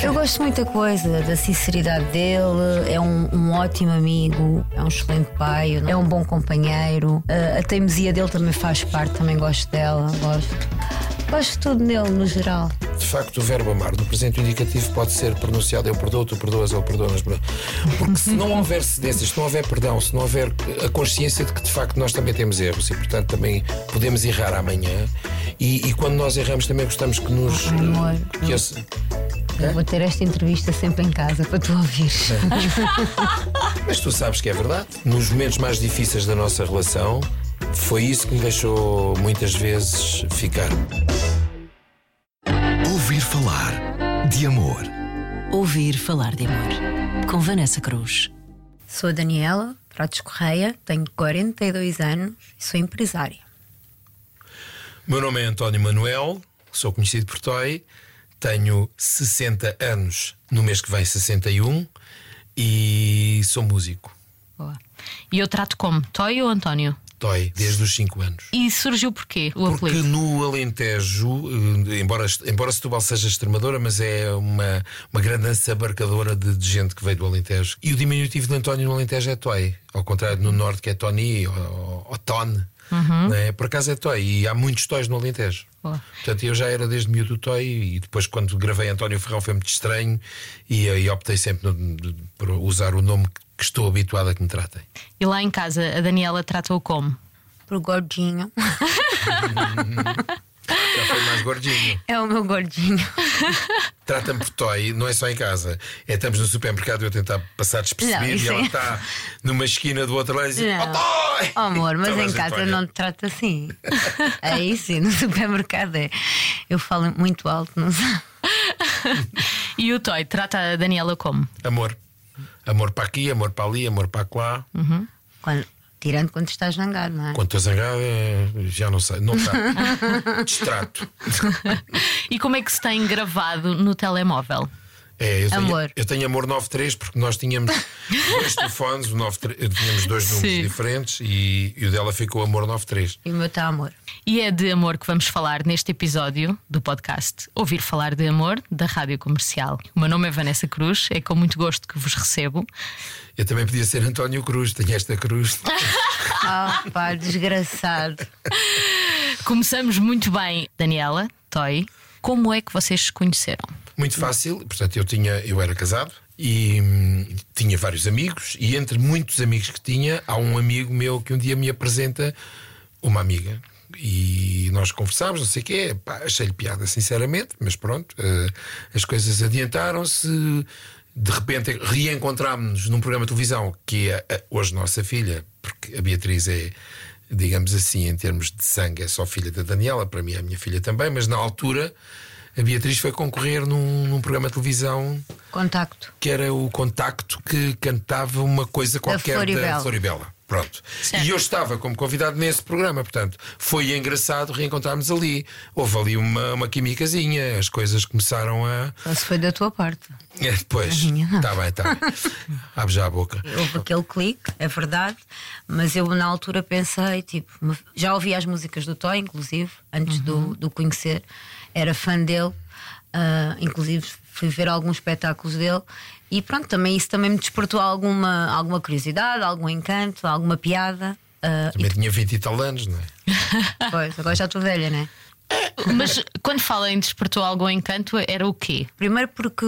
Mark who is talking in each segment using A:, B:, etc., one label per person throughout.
A: Eu gosto muita coisa, da sinceridade dele, é um, um ótimo amigo, é um excelente pai, é um bom companheiro. Uh, a teimosia dele também faz parte, também gosto dela, gosto. Gosto de tudo nele, no geral.
B: De facto, o verbo amar no presente indicativo pode ser pronunciado eu perdoo, tu perdoas, ele perdoa, mas porque se não houver cedências, se não houver perdão, se não houver a consciência de que de facto nós também temos erros e portanto também podemos errar amanhã e, e quando nós erramos também gostamos que nos.
A: Amor.
B: Que esse,
A: eu vou ter esta entrevista sempre em casa para tu ouvir.
B: Mas tu sabes que é verdade. Nos momentos mais difíceis da nossa relação, foi isso que me deixou muitas vezes ficar.
C: Falar de amor.
D: Ouvir falar de amor. Com Vanessa Cruz.
A: Sou a Daniela Pratos Correia, tenho 42 anos e sou empresária.
B: Meu nome é António Manuel, sou conhecido por Toy, tenho 60 anos, no mês que vem 61 e sou músico.
D: Boa. E eu trato como Toy ou António?
B: Toy, desde os 5 anos.
D: E surgiu porquê o
B: Porque
D: apelido?
B: no Alentejo, eh, embora, embora Setúbal seja extremadora, mas é uma, uma grande abarcadora de, de, gente que veio do Alentejo. E o diminutivo de António no Alentejo é Toy, ao contrário no Norte que é Tony ou, ou Ton. Uhum. É? Por acaso é Toy e há muitos Toys no Alentejo.
D: Boa.
B: Portanto, eu já era desde miúdo Toy e depois, quando gravei António Ferrão, foi muito estranho e, e optei sempre no, por usar o nome que estou habituado a que me tratem.
D: E lá em casa, a Daniela trata-o como?
A: Por gordinho.
B: Já foi mais gordinho.
A: É o meu gordinho.
B: Trata-me por toy, não é só em casa. É estamos no supermercado e eu tentar passar despercebido
A: Não,
B: e ela
A: é-
B: está numa esquina do outro lado e diz:
A: Não.
B: Oh, toy!
A: Oh, amor, mas em casa
B: olha.
A: não te trato assim. Aí sim, no supermercado é. Eu falo muito alto, não sei.
D: E o Toy trata a Daniela como?
B: Amor. Amor para aqui, amor para ali, amor para lá.
A: Quando- tirando quando estás zangado, não é?
B: Quando estou zangado, é- já não sei. Não está. Distrato.
D: E como é que se tem gravado no telemóvel?
B: É, eu tenho,
A: Amor.
B: Eu tenho amor 93 porque nós tínhamos dois telefones, o 93, tínhamos dois números
D: Sim.
B: diferentes e, e o dela ficou amor 93.
A: E o meu está amor.
D: E é de amor que vamos falar neste episódio do podcast Ouvir Falar de Amor, da Rádio Comercial. O meu nome é Vanessa Cruz, é com muito gosto que vos recebo.
B: Eu também podia ser António Cruz, tenho esta cruz.
A: Ah, pá, desgraçado.
D: Começamos muito bem, Daniela, Toy. Como é que vocês se conheceram?
B: Muito fácil, portanto, eu tinha, eu era casado e hum, tinha vários amigos, e entre muitos amigos que tinha, há um amigo meu que um dia me apresenta uma amiga. E nós conversámos, não sei o quê, achei-lhe piada, sinceramente, mas pronto, eh, as coisas adiantaram-se. De repente reencontrámos-nos num programa de televisão que é hoje nossa filha, porque a Beatriz é, digamos assim, em termos de sangue, é só filha da Daniela, para mim é a minha filha também, mas na altura a Beatriz foi concorrer num, num programa de televisão
A: Contacto.
B: que era o Contacto que cantava uma coisa qualquer da
A: Floribela.
B: Floribela. Pronto.
D: Certo.
B: E eu estava como convidado nesse programa, portanto, foi engraçado reencontrarmos ali. Houve ali uma, uma quimicazinha, as coisas começaram a.
A: Só se foi da tua parte.
B: É, depois.
A: minha não.
B: Está bem, está bem. Abre já a boca.
A: Houve aquele clique, é verdade, mas eu na altura pensei, tipo, já ouvi as músicas do Toy, inclusive, antes do, do conhecer, era fã dele, ah, inclusive fui ver alguns espetáculos dele e pronto, também isso também me despertou alguma, alguma curiosidade, algum encanto, alguma piada. ah,
B: Também tinha 20 e tal anos, não é?
A: e pois, agora já estou velha, né?
D: Mas quando fala em despertou algum encanto, era o quê?
A: Primeiro porque,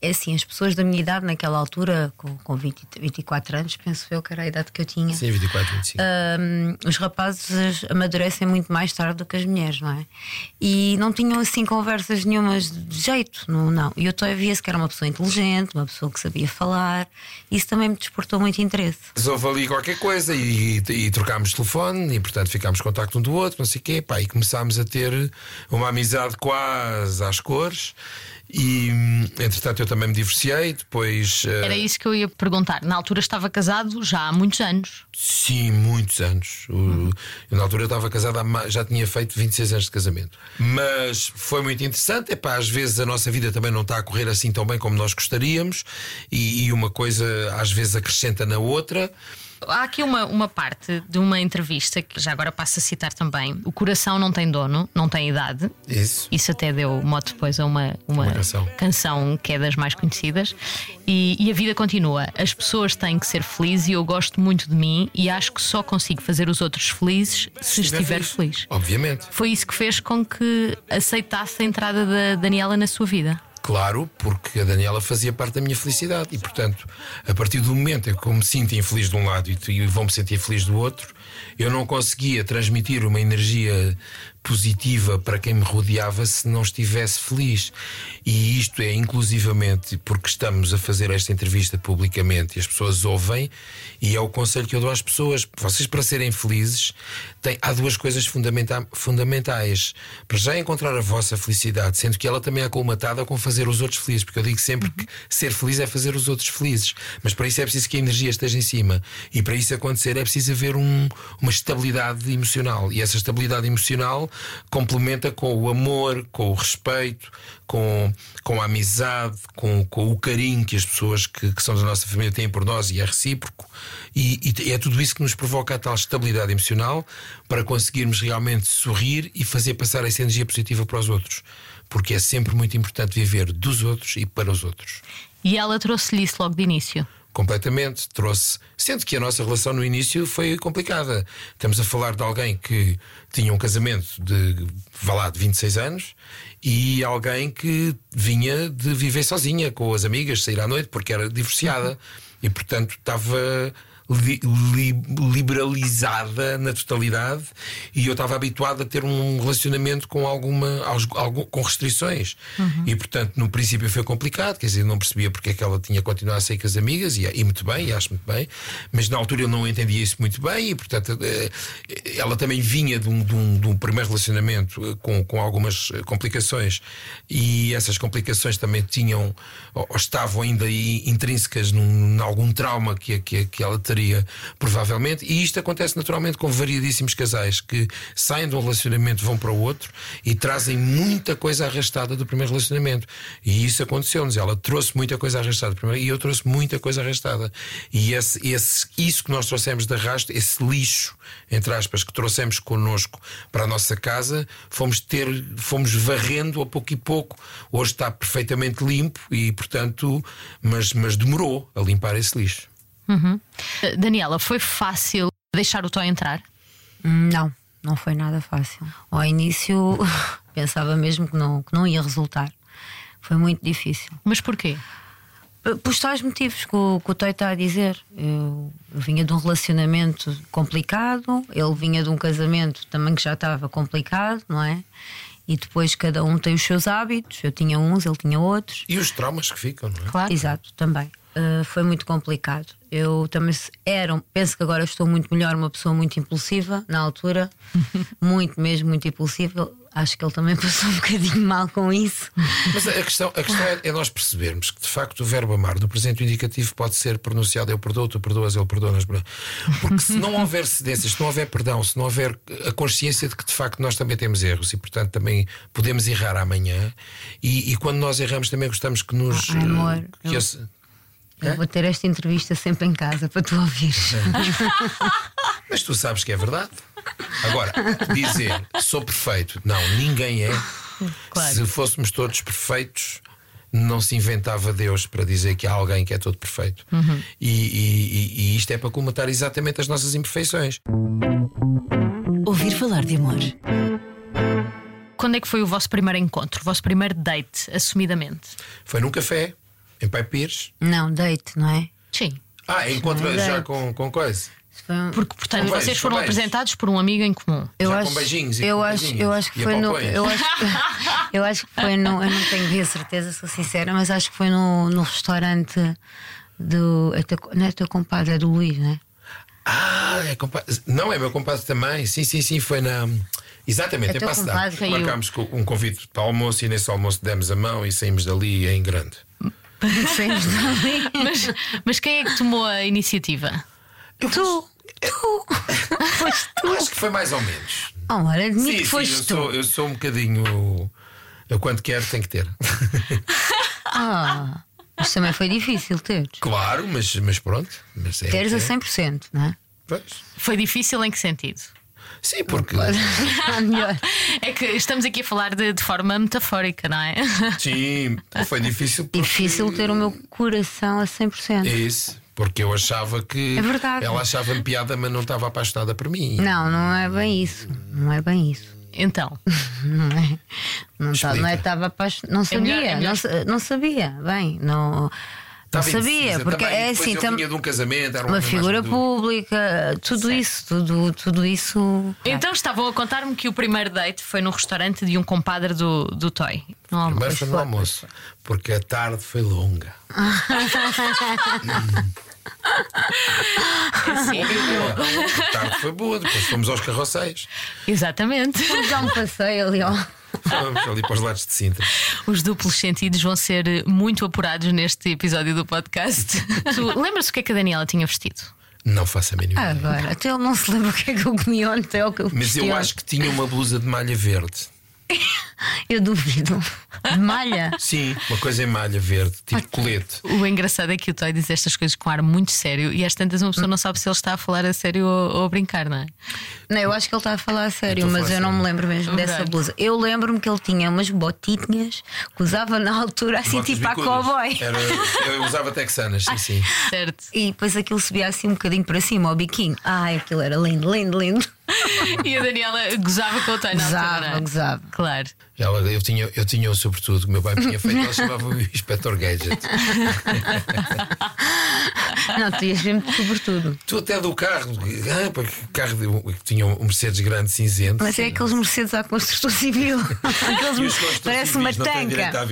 A: é assim, as pessoas da minha idade naquela altura, com, com 20, e 24 anos, penso eu que era a idade que eu tinha.
B: Sim, 24, 25.
A: Hum, os rapazes amadurecem muito mais tarde do que as mulheres, não é? E não tinham assim conversas nenhumas de jeito, não. não. E eu tô- via-se que era uma pessoa inteligente, uma pessoa que sabia falar, isso também me despertou muito interesse.
B: Mas houve ali qualquer coisa e, e, e trocámos telefone e, portanto, ficámos em contacto um do outro, não sei o quê, pá, e começámos a ter uma amizade quase às cores. E, entretanto, eu também me divorciei. Depois, eh,
D: Era isso que eu ia perguntar. Na altura estava casado já há muitos anos.
B: sim, muitos anos. O- eu, na altura, estava casado, há já tinha feito 26 anos de casamento. Mas foi muito interessante. Epá, às vezes a nossa vida também não está a correr assim tão bem como nós gostaríamos, e, e uma coisa às vezes acrescenta na outra.
D: Há aqui uma, uma parte de uma entrevista que já agora passo a citar também: O coração não tem dono, não tem idade.
B: Isso.
D: Isso até deu mote depois a uma, uma,
B: Uma canção.
D: canção que é das mais conhecidas. E, e a vida continua. As pessoas têm que ser felizes e eu gosto muito de mim e acho que só consigo fazer os outros felizes se, estiver feliz.
B: Obviamente.
D: Foi isso que fez com que aceitasse a entrada da Daniela na sua vida.
B: Claro, porque a Daniela fazia parte da minha felicidade. E, portanto, a partir do momento em que eu me sinto infeliz de um lado e e vou-me sentir feliz do outro, eu não conseguia transmitir uma energia positiva para quem me rodeava se não estivesse feliz. E isto é inclusivamente porque estamos a fazer esta entrevista publicamente e as pessoas ouvem, e é o conselho que eu dou às pessoas: vocês, para serem felizes, têm, há duas coisas fundamenta- fundamentais. Para já encontrar a vossa felicidade, sendo que ela também é colmatada com fazer os outros felizes, porque eu digo sempre que ser feliz é fazer os outros felizes, mas para isso é preciso que a energia esteja em cima, e para isso acontecer é preciso haver um- uma estabilidade emocional, e essa estabilidade emocional complementa com o amor, com o respeito, com, com a amizade, com, com o carinho que as pessoas que, que são da nossa família têm por nós e é recíproco. E, e é tudo isso que nos provoca a tal estabilidade emocional para conseguirmos realmente sorrir e fazer passar essa energia positiva para os outros. Porque é sempre muito importante viver dos outros e para os outros.
D: E ela trouxe-lhe isso logo de início.
B: Completamente, trouxe. Sendo que a nossa relação no início foi complicada. Estamos a falar de alguém que tinha um casamento de, vá lá, de 26 anos e alguém que vinha de viver sozinha com as amigas, sair à noite porque era divorciada e, portanto, estava li- li- liberalizada na totalidade e eu estava habituado a ter um relacionamento com alguma algum- com restrições. E portanto no princípio foi complicado quer dizer não percebia porque é que ela tinha continuado a sair com as amigas e, e muito bem e acho muito bem mas na altura eu não entendia isso muito bem e portanto eh, ela também vinha de um, de um- de um primeiro relacionamento eh, com, com algumas eh, complicações e essas complicações também tinham ou ou estavam ainda aí intrínsecas num, em algum trauma que, que, que ela teria provavelmente e isto acontece naturalmente com variadíssimos casais que saem de um relacionamento vão para o outro e trazem muita coisa arrastada do primeiro relacionamento. E isso aconteceu-nos. Ela trouxe muita coisa arrastada primeiro e eu trouxe muita coisa arrastada. E esse, esse, isso que nós trouxemos de arrasto esse lixo entre aspas que trouxemos connosco para a nossa casa fomos ter fomos varrendo a pouco e pouco. Hoje está perfeitamente limpo e portanto mas, mas demorou a limpar esse lixo
D: Uh, Daniela, foi fácil deixar o Tó entrar?
A: Não, não foi nada fácil. Ao início pensava mesmo que não, que não ia resultar. Foi muito difícil.
D: Mas porquê?
A: P- Por tais motivos que o, que o Toy está a dizer. Eu, eu vinha de um relacionamento complicado, ele vinha de um casamento também que já estava complicado, não é? E depois cada um tem os seus hábitos. Eu tinha uns, ele tinha outros.
B: e os traumas que ficam não é?
D: Claro.
A: Exato, também. Uh, foi muito complicado. Eu também se- era, penso que agora estou muito melhor, uma pessoa muito impulsiva na altura, muito mesmo, muito impulsiva. Acho que ele também passou um bocadinho mal com isso.
B: Mas a questão, a questão é, é nós percebermos que de facto o verbo amar do presente indicativo pode ser pronunciado eu perdoo, tu perdoas, ele perdoa-nos. Porque se não houver cedências, se não houver perdão, se não houver a consciência de que de facto nós também temos erros e portanto também podemos errar amanhã, e, e quando nós erramos também gostamos que nos.
A: Ah, amor,
B: que
A: eu-
B: esse-
A: Eu vou ter esta entrevista sempre em casa para tu ouvires.
B: Mas tu sabes que é verdade. Agora, dizer sou perfeito, não, ninguém é.
D: Claro.
B: Se fôssemos todos perfeitos, não se inventava Deus para dizer que há alguém que é todo perfeito. E, e- e- e isto é para comatar exatamente as nossas imperfeições.
E: Ouvir falar de amor.
D: Quando é que foi o vosso primeiro encontro, o vosso primeiro date, assumidamente?
B: Foi num café, em Pai Pires.
A: Não, date, não é?
D: Sim.
B: Ah,
A: é
B: já
A: date.
B: com, com coisa.
D: Porque, portanto,
B: Com beijos,
D: vocês
B: com
D: foram
B: beijos.
D: apresentados por um amigo em comum.
A: eu
B: já com
A: acho,
B: beijinhos e
A: eu
B: com
A: acho, eu acho que
B: E
A: foi no, eu acho, eu acho que foi no, eu não tenho bem a certeza, sou sincera, mas acho que foi no, no restaurante do, é teu, não é teu compadre, é do Luís, não é?
B: Ah, é compadre. Não, é meu compadre também. Sim, sim, sim. Foi na. Exatamente,
A: É
B: em Passo. Marcámos um convite para almoço e nesse almoço demos a mão e saímos dali em grande.
A: Dali.
D: Mas, mas quem é que tomou a iniciativa?
A: Tu, tu, foste
B: Eu
A: tu.
B: acho que foi mais ou menos.
A: Oh, ora, admito
B: sim,
A: que
B: sim,
A: foste
B: eu,
A: tu.
B: sou, eu sou um bocadinho. Eu quando quero tenho que ter.
A: Ah, Mas também foi difícil ter.
B: Claro, mas, mas pronto. Mas é,
A: Teres
B: é.
A: a 100%, não é?
B: Pois.
D: Foi difícil em que sentido?
B: Sim, porque.
A: Melhor.
D: É que estamos aqui a falar de, de forma metafórica, não é?
B: Sim, foi difícil. Porque...
A: Difícil ter o meu coração a 100%.
B: É isso. Porque eu achava que.
A: É verdade.
B: Ela achava-me piada, mas não estava apaixonada por mim.
A: Não, não é bem isso. Não é bem isso.
D: Então,
A: Não é? Não tá- não é estava apaixonada. Não sabia.
D: melhor- é melhor-
A: Não, não sabia. Bem, não. Não
B: Estava
A: sabia,
B: indecisa
A: porque
B: também.
A: é assim, tam-
B: de um casamento, era um
A: uma
B: mais
A: figura pública, tudo
D: Certo.
A: isso, tudo, tudo isso.
D: então estavam a contar-me que o primeiro date foi no restaurante de um compadre do, do Toy. No almoço.
B: Primeiro foi no almoço, porque a tarde foi longa.
D: Sim,
B: A tarde foi boa, depois fomos aos carroceiros.
D: exatamente.
A: Vamos dar um passeio ali, ó.
B: Fomos ali para os lados de Sintra.
D: Os duplos sentidos vão ser muito apurados neste episódio do podcast. Tu lembras-te o que é que a Daniela tinha vestido?
B: Não faço a mínima ideia.
A: Agora, até ele não se lembra o que é que eu comi ontem ou o que eu
B: Mas eu
A: ontem.
B: acho que tinha uma blusa de malha verde.
A: Eu duvido. De malha?
B: Sim, uma coisa em malha verde, tipo colete.
D: O engraçado é que o Toy diz estas coisas com ar muito sério e às tantas uma pessoa não sabe se ele está a falar a sério ou, ou a brincar, não é?
A: Não, eu acho que ele está a falar a sério,
B: Eu a
A: mas eu não me lembro mesmo dessa
D: Verdade.
A: blusa. Eu lembro-me que ele tinha umas botinhas que usava na altura assim,
B: Botas
A: tipo a
B: bicudas.
A: cowboy.
B: Era, eu usava texanas, sim, sim.
D: Certo.
A: E depois aquilo subia assim um bocadinho para cima, ao biquinho. Ai, aquilo era lindo, lindo, lindo.
D: E a Daniela gozava com o na altura,
A: Gozava,
D: é?
A: gozava.
D: Claro.
B: Ela, eu, tinha, eu tinha um sobretudo que o meu pai me tinha feito, ela chamava o Inspector Gadget.
A: Não, tu ias ver-me sobretudo.
B: Tu até do carro, ah, porque o carro de- que tinha um Mercedes grande cinzento.
A: Mas é aqueles Mercedes à construção civil. Aqueles- parece uma
B: civis
A: tanca.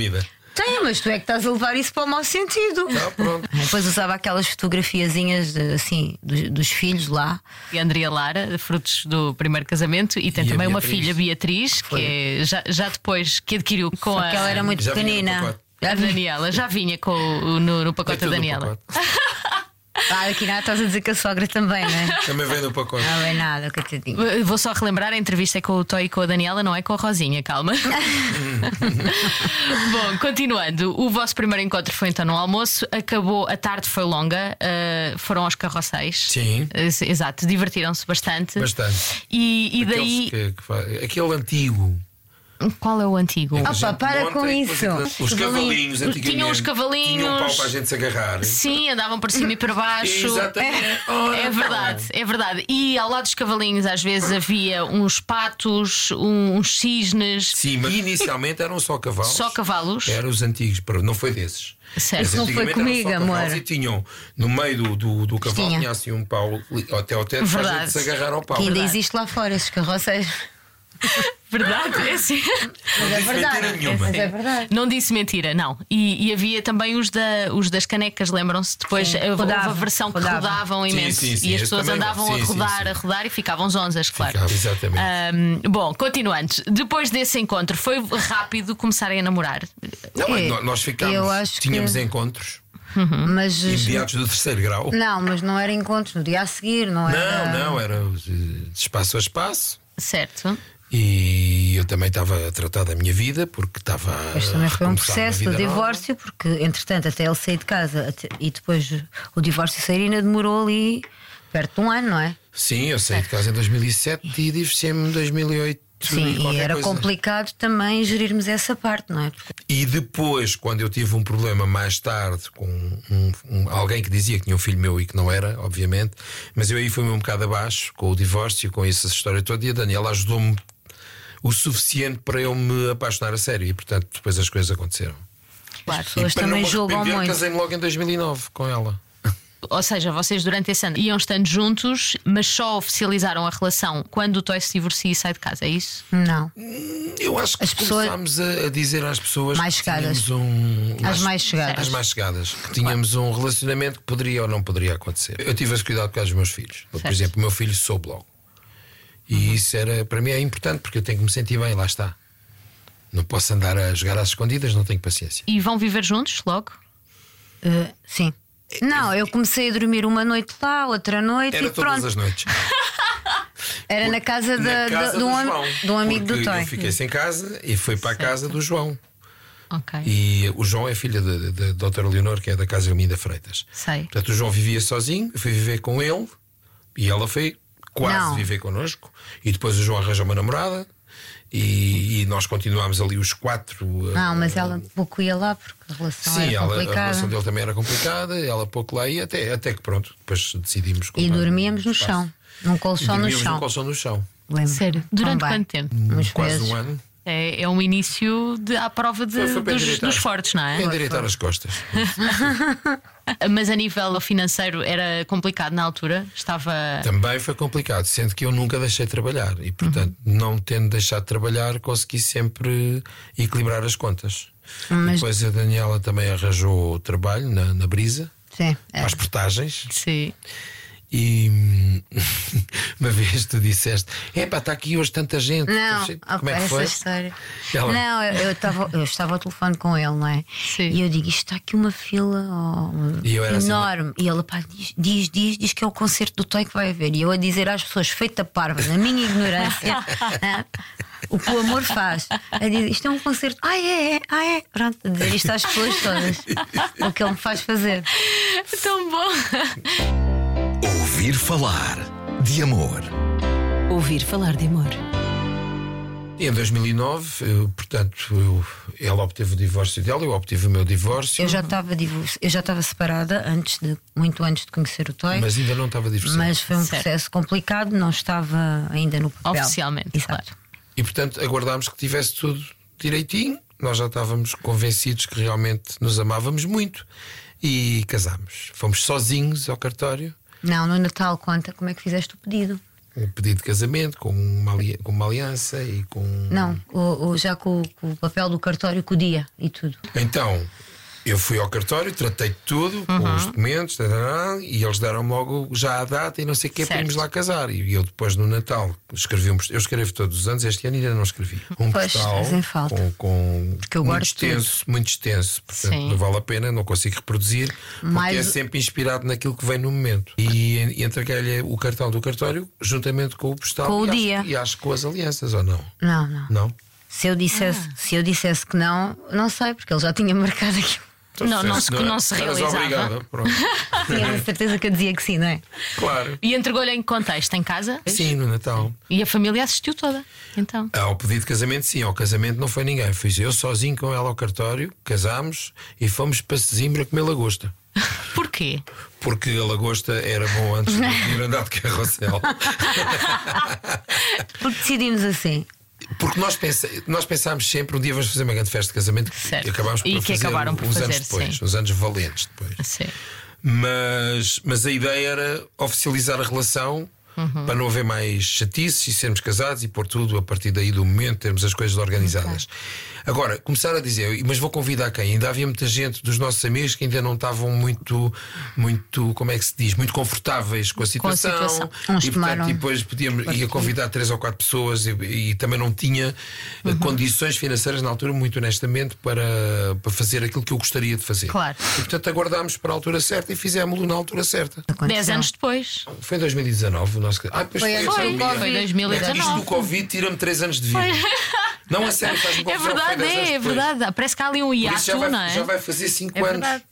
A: Tem, mas tu é que estás a levar isso para o mau sentido.
B: Ah, pronto.
A: Depois usava aquelas fotografiazinhas de, assim dos, dos filhos lá.
D: E a Andrea Lara, frutos do primeiro casamento, e tem
B: E a
D: também uma
B: Beatriz.
D: filha, Beatriz, que é, já, já depois que adquiriu com a.
A: Porque ela era muito
B: Já
A: pequenina.
D: A Daniela, já vinha com o- no, no pacote da Daniela.
A: Ah, aqui nada estás a dizer que a sogra também, não é?
B: Também vem no pacote.
A: Não é nada, coitadinho.
D: Vou só relembrar, a entrevista é com o Toy e com a Daniela, não é com a Rosinha, calma. Bom, continuando, o vosso primeiro encontro foi então no almoço, acabou, a tarde foi longa, eh, foram aos carroceiros.
B: Sim.
D: Exato, divertiram-se bastante.
B: Bastante.
D: E, e daí,
B: que- que aquele antigo.
D: Qual é o antigo?
A: Opa,
B: Gente,
A: para com
B: depois
A: isso.
B: aquilo- Os cavalinhos antigamente.
D: Tinham os cavalinhos.
B: Tinham um pau para a gente se agarrar.
D: Sim, andavam para cima e para baixo.
B: Exatamente.
D: É,
B: Ora,
D: é verdade, é verdade. E ao lado dos cavalinhos, às vezes havia uns patos, um- uns cisnes,
B: Sim, mas inicialmente eram só cavalos.
D: só cavalos.
B: Eram os antigos, para- não foi desses.
D: Certo.
B: Mas
A: Não foi
B: antigamente eram
A: comigo,
B: cavalos
A: amor.
B: E tinham no meio do, do, do cavalo
A: Tinha.
B: tinha assim um pau li- até ao teto para a
D: Verdade.
B: gente se agarrar ao pau.
A: Que ainda
D: Verdade.
A: existe lá fora esses carroceiros.
D: Verdade, é assim.
A: Mas é verdade. Mas é verdade.
D: Não disse mentira, não. E, e havia também os, da, os das canecas, lembram-se? Depois
A: Sim,
D: houve houve a versão que
A: rodavam.
B: Sim,
D: imenso.
B: sim, sim,
D: e as pessoas andavam
B: sim,
D: a
B: sim,
D: rodar,
B: sim.
D: a rodar e ficavam zonzas, claro.
B: Ficava, exatamente.
D: Ahm, bom, continuando. Depois desse encontro, foi rápido começarem a namorar.
B: Não,
A: É,
B: nós- ficámos,
A: eu acho
B: tínhamos
A: que-
B: encontros
A: Mas.
B: imediatos do terceiro grau.
A: Não, mas não era encontros no dia a seguir, não era.
B: Não, não, era eh, de espaço a espaço.
D: Certo.
B: E eu também estava a tratar da minha vida porque estava.
A: Mas também foi um processo
B: vida
A: de
B: nova.
A: divórcio, porque entretanto até ele sair de casa até- e depois o divórcio sair ainda demorou ali perto de um ano, não é?
B: Sim, eu saí de casa em 2007 e divorciei-me em 2008.
A: Sim, e era
B: coisa.
A: complicado também gerirmos essa parte, não é? Porque
B: E depois, quando eu tive um problema mais tarde com um- um- alguém que dizia que tinha um filho meu e que não era, obviamente, mas eu aí fui-me um bocado abaixo com o divórcio, com essa história toda, e a Daniela ajudou-me o suficiente para eu me apaixonar a sério, e portanto depois as coisas aconteceram.
A: as pessoas
B: e
A: também julgam muito.
B: casei-me logo em 2009 com ela.
D: Ou seja, vocês durante esse ano iam estando juntos, mas só oficializaram a relação quando o Toy se divorcia e sai de casa, é isso?
A: Não.
B: Eu acho que
A: As pessoas-
B: começámos a, a dizer às pessoas
A: Mais
B: que
A: chegadas.
B: tínhamos um.
A: As mais chegadas.
B: As mais chegadas. Que tínhamos um relacionamento que poderia ou não poderia acontecer. Eu tive esse cuidado com os meus filhos. Por
D: Certo.
B: exemplo, o meu filho soube logo. E isso era, para mim é importante porque eu tenho que me sentir bem, lá está. Não posso andar a jogar às escondidas, não tenho paciência.
D: E vão viver juntos logo?
A: Uh, sim. Não, eu comecei a dormir uma noite lá, outra noite
B: Era
A: e
B: todas
A: pronto.
B: as noites.
A: Era na casa,
B: Na
A: da-
B: casa
A: de, um,
B: do
A: am-
B: João.
A: de um amigo do Toy.
B: Eu fiquei sem casa e fui para a casa do João.
D: Ok.
B: E o João é filho da- doutora Leonor, que é da Casa Minda Freitas.
D: Sei.
B: Portanto, o João vivia sozinho, eu fui viver com ele e ela foi quase
A: Não.
B: viver connosco. E depois o João arranjou uma namorada e, e nós continuámos ali os quatro. uh,
A: Não, mas ela pouco ia lá porque a relação
B: Sim,
A: era
B: ela, a
A: complicada.
B: relação dele também era complicada, ela pouco lá ia, até, até que pronto, depois decidimos.
A: E
B: um
A: dormíamos no chão, num colchão no chão.
B: num colchão no chão.
A: Lembro.
D: Sério? Durante
A: Também.
D: quanto tempo?
A: Uns
B: Quase
A: meses.
B: um ano.
D: É, é um início de, à prova de-
B: para
D: dos, dos fortes, não é?
B: Endireitar as costas.
D: Mas a nível financeiro era complicado na altura? Estava.
B: Também foi complicado, sendo que eu nunca deixei de trabalhar e, portanto, não tendo deixado de trabalhar, consegui sempre equilibrar as contas.
A: Mas-
B: Depois a Daniela também arranjou trabalho na, na Brisa,
A: Sim, é.
B: às portagens,
D: Sim.
B: E hum, uma vez tu disseste: Epá, está aqui hoje tanta gente.
A: Não,
B: Como é que
A: essa
B: foi?
A: história.
B: Ela-
A: Não, eu, eu, estava, eu estava ao telefone com ele, não é?
D: Sim.
A: E eu digo: isto está aqui uma fila oh,
B: E eu era assim,
A: enorme. e ele pá, diz, diz, diz, diz que é o concerto do Toy que vai haver. E eu a dizer às pessoas, feita parva, na minha ignorância, né, o que o amor faz. A dizer: isto é um concerto. Ah, é, é, ah, é. Pronto, a dizer isto às pessoas todas. o que ele me faz fazer.
D: Tão bom!
C: Ouvir falar de amor.
E: Ouvir falar de amor.
B: Em 2009, eu, portanto, eu- ela obteve o divórcio dela, eu obtive o meu divórcio,
A: Eu já estava eu já estava separada antes de, muito antes de conhecer o Toy.
B: mas ainda não estava divorciada.
A: Mas foi um
D: Certo.
A: processo complicado, não estava ainda no papel.
D: Oficialmente,
A: Exato.
B: E portanto aguardámos que tivesse tudo direitinho. Nós já estávamos convencidos que realmente nos amávamos muito e casámos. Fomos sozinhos ao cartório,
A: Não, no Natal conta como é que fizeste o pedido.
B: um pedido de casamento com uma, com uma aliança e com.
A: Não, o, o- já com, o- com o papel do cartório, com o dia e tudo.
B: Então. Eu fui ao cartório, tratei de tudo, com
A: Uhum.
B: os documentos, tarará, e eles deram logo já a data e não sei o que para irmos lá casar. E eu depois no Natal escrevi um post- Eu escrevo todos os anos, este ano ainda não escrevi. Um
A: Pois,
B: postal
A: falta.
B: com, com
A: Porque eu
B: muito extenso, muito extenso. Portanto,
D: Sim.
B: não vale a pena, não consigo reproduzir, porque
A: Mais-
B: é sempre inspirado naquilo que vem no momento. E, e entreguei-lhe o cartão do cartório juntamente com o postal
A: Com o
B: e,
A: dia.
B: Acho, e acho que com as alianças, ou não?
A: Não, não.
B: Não?
A: Se eu dissesse,
D: Ah.
A: se eu dissesse que não, não sei, porque ele já tinha marcado aquilo.
D: Não, não se- não se realizava.
B: obrigada, pronto.
A: Tinha a certeza que eu dizia que sim, não é?
B: claro.
D: E entregou-lhe em contexto? Em casa?
B: Sim, no Natal.
D: E a família assistiu toda. Então.
B: Ao pedido de casamento, sim, ao casamento não foi ninguém. Fui eu sozinho com ela ao cartório, casámos e fomos para Sesimbra comer lagosta.
D: Porquê?
B: Porque a lagosta era bom antes de ir andar de carrossel.
A: Porque decidimos assim.
B: Porque nós, pensa, nós pensámos sempre um dia vamos fazer uma grande festa de casamento
D: Certo.
B: e acabámos por
D: E que
B: fazer
D: acabaram por
B: uns anos
D: fazer,
B: depois,
D: sim.
B: uns anos valentes depois.
D: Sim.
B: Mas, mas a ideia era oficializar a relação
D: Uhum.
B: para não haver mais chatices e sermos casados e pôr tudo a partir daí do momento, termos as coisas organizadas. Agora, começar a dizer, mas vou convidar quem? Ainda havia muita gente dos nossos amigos que ainda não estavam muito, muito, como é que se diz, muito confortáveis com a situação.
D: situação.
A: Uns
B: E,
A: tomaram-
B: portanto, e depois podíamos, ia convidar três ou quatro pessoas e, e também não tinha eh,
D: Uhum.
B: condições financeiras na altura, muito honestamente, para, para fazer aquilo que eu gostaria de fazer.
D: Claro.
B: E portanto aguardámos para a altura certa e fizemos-lo na altura certa.
D: Dez anos depois.
B: Foi em 2019 o nosso. Ah, depois
A: Foi
B: foi, a.
D: Foi
B: Isto
D: 2019.
B: do Covid tira-me 3 anos de vida. Não, a sério, faz-me
D: É
B: confusão,
D: verdade,
B: 10 anos
D: é, é verdade. Parece que há ali um hiato,
B: vai,
D: não é?
B: já vai fazer 5
D: É
B: anos.
D: verdade.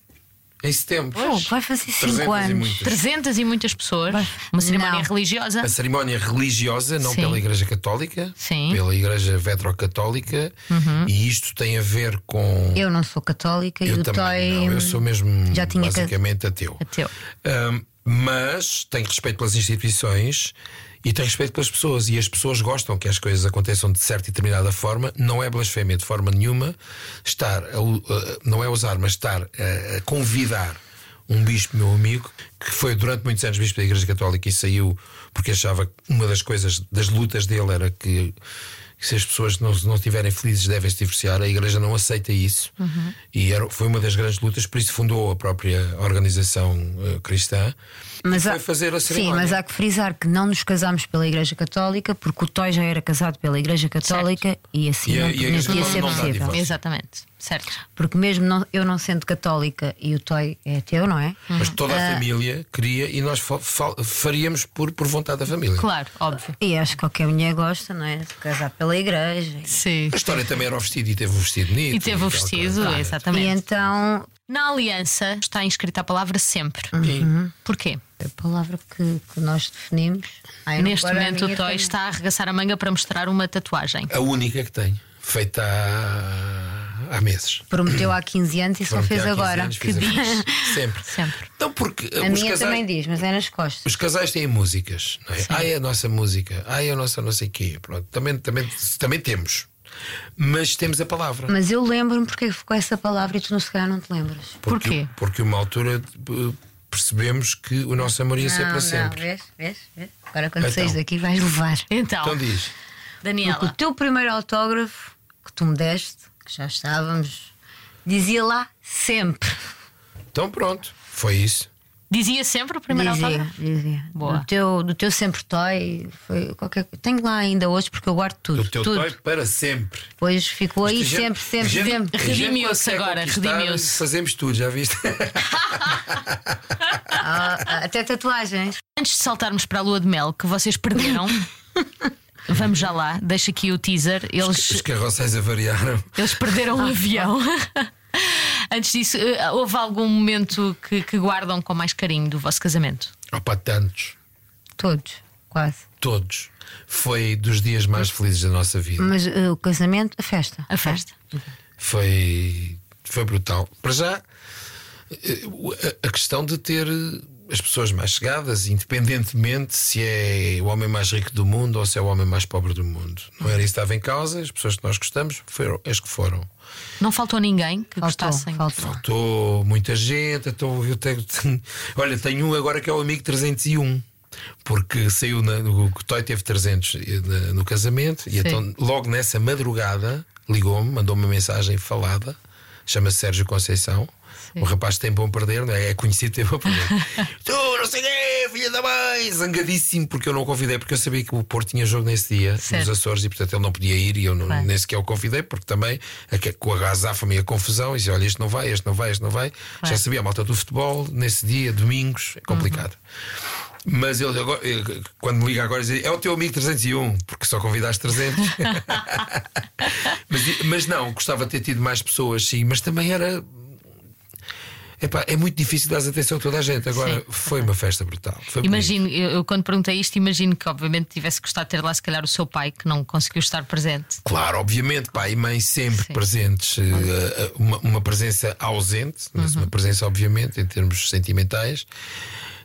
B: Em setembro.
A: Oh, vai fazer
B: 300
A: 5
B: e
A: anos.
B: muitas.
D: 300 e muitas pessoas. Uma cerimónia
A: Não.
D: religiosa.
B: A cerimónia religiosa, não
D: Sim.
B: pela Igreja Católica,
D: Sim. Uhum.
B: pela Igreja Vetrocatólica, e isto tem a ver com.
A: Eu não sou católica e
B: Eu
A: o
B: também
A: Toy.
B: não, eu sou mesmo
A: já tinha
B: basicamente ateu.
D: Ateu.
B: Ahm, mas tenho respeito pelas instituições e tenho respeito pelas pessoas. E as pessoas gostam que as coisas aconteçam de certa e determinada forma. Não é blasfémia de forma nenhuma estar, a, não é usar, mas estar a, convidar um bispo, meu amigo, que foi durante muitos anos bispo da Igreja Católica e saiu porque achava que uma das coisas, das lutas dele era que. Se as pessoas não, não estiverem felizes devem se divorciar, a Igreja não aceita isso. E era, foi uma das grandes lutas, por isso fundou a própria organização eh, cristã.
A: Mas
B: e
A: há,
B: foi fazer a
A: sim, mas há que frisar que não nos casámos pela Igreja Católica, porque o Toy já era casado pela Igreja Católica e assim
B: E
A: não,
B: e
A: podia ser
B: não
A: possível.
D: Exatamente. Certo.
A: Porque mesmo não- eu não sendo católica e o Toy é ateu, não é?
B: Mas toda a família queria e nós fa- fa- faríamos por, por vontade da família.
D: Claro, óbvio.
A: E acho que qualquer mulher gosta, não é? De casar pela igreja.
D: Sim.
B: A história também era o vestido e teve o vestido bonito.
D: E teve o vestido,
B: coisa.
A: E
D: exatamente.
A: então
D: Na aliança está inscrita a palavra sempre.
B: Sim.
D: Porquê?
A: a palavra que, que nós definimos. Ai,
D: Neste
A: agora a
D: momento o Toy
A: tem-
D: está a arregaçar a manga para mostrar uma tatuagem.
B: A única que tenho, feita há, há meses.
A: Prometeu há 15 anos e só fez
B: há 15
A: agora.
B: anos
A: Que diz.
B: Sempre.
D: Sempre.
B: Não, porque
A: A minha
B: casais,
A: também diz, mas é nas costas.
B: os casais têm músicas, não é? Ai, a nossa música, ai, a nossa não sei quê. Pronto, também, também, também temos. Mas temos a palavra.
A: Mas eu lembro-me porque ficou essa palavra e tu não se calhar não te lembras.
B: Porque,
D: Porquê?
B: Porque uma altura eh, percebemos que o nosso amor ia ser
A: não,
B: para sempre.
A: Não, vês, vês, vês? Agora quando
B: Então.
A: saís daqui vais levar.
D: Então,
B: Então diz.
A: Porque o
D: Daniela,
A: teu primeiro autógrafo que tu me deste, que já estávamos, dizia lá sempre.
B: Então pronto, foi isso.
D: Dizia sempre o primeiro
A: dizia,
D: autógrafo?
A: dizia.
D: Boa.
A: Do teu, do teu sempre toy, foi qualquer Tenho lá ainda hoje porque eu guardo tudo.
B: O teu
A: tudo.
B: toy para sempre.
A: Depois ficou aí
B: Tem gente-
A: sempre, sempre,
B: gente-
A: sempre.
B: gente
D: Redimiu-se agora, redimiu-se.
B: Fazemos tudo, já viste?
A: Ah, até tatuagens.
D: Antes de saltarmos para a lua de mel que vocês perderam, vamos já lá, deixa aqui o teaser. Eles,
B: Os carroceis avariaram.
D: eles perderam o avião. Antes disso, eh, houve algum momento que, que guardam com mais carinho do vosso casamento?
B: Opa, tantos.
A: Todos, quase.
B: Todos. Foi dos dias mais felizes da nossa vida.
A: Mas eh, o casamento, a festa.
D: A festa?
B: Foi, foi brutal. Para já, eh, a questão de ter as pessoas mais chegadas, independentemente se é o homem mais rico do mundo ou se é o homem mais pobre do mundo. Não era isso que estava em causa, as pessoas que nós gostamos foram as que foram.
D: Não faltou ninguém que
A: Faltou,
D: gostassem?
A: faltou.
B: Faltou muita gente, então eu tenho, tenho- olha, tenho um agora que é o amigo 301. Porque saiu na, o Toy teve 300 na- no casamento, e
D: Sim.
B: então logo nessa madrugada ligou-me, mandou-me uma mensagem falada, chama-se Sérgio Conceição. O rapaz tem bom perder, não é? É conhecido tem bom perder. tu, não sei quê, filha da mãe, zangadíssimo porque eu não o convidei, porque eu sabia que o Porto tinha jogo nesse dia,
D: Certo.
B: nos Açores, e portanto ele não podia ir, e eu não,
D: Claro.
B: nem sequer o convidei, porque também com a gazafa e a confusão, e disse: olha, este não vai, este não vai, este não vai. Já sabia a malta do futebol, nesse dia, domingos, é complicado. Mas ele agora, eh, quando me liga agora, diz: é o teu amigo 301, porque só convidaste 300. mas, mas não, gostava de ter tido mais pessoas, sim, mas também era. Epá, é muito difícil dar atenção a toda a gente. Agora,
D: Sim.
B: foi uma festa brutal. Foi.
D: Imagino, eu, eu quando perguntei isto, imagino que obviamente tivesse gostado de ter lá se calhar o seu pai que não conseguiu estar presente.
B: Claro, obviamente, pai e mãe sempre
D: Sim.
B: presentes, eh, uma, uma presença ausente, mas
D: Uhum.
B: uma presença, obviamente, em termos sentimentais.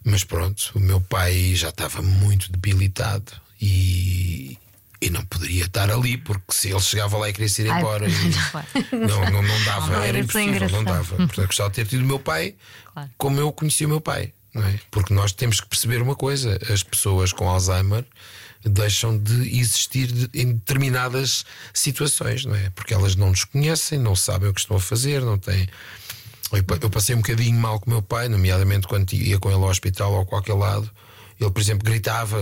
B: Mas pronto, o meu pai já estava muito debilitado e, e não poderia estar ali, porque se ele chegava lá e queria se ir
A: Ai,
B: embora, e não, não, não dava,
A: Não,
B: era
A: é
B: impossível, não dava. Portanto, gostava de ter tido o meu pai
D: Claro.
B: como eu conheci o meu pai, não é? Porque nós temos que perceber uma coisa: as pessoas com Alzheimer deixam de existir em determinadas situações, não é? Porque elas não nos conhecem, não sabem o que estão a fazer, não têm. Eu passei um bocadinho mal com o meu pai, nomeadamente quando ia com ele ao hospital ou a qualquer lado. Ele, por exemplo, gritava: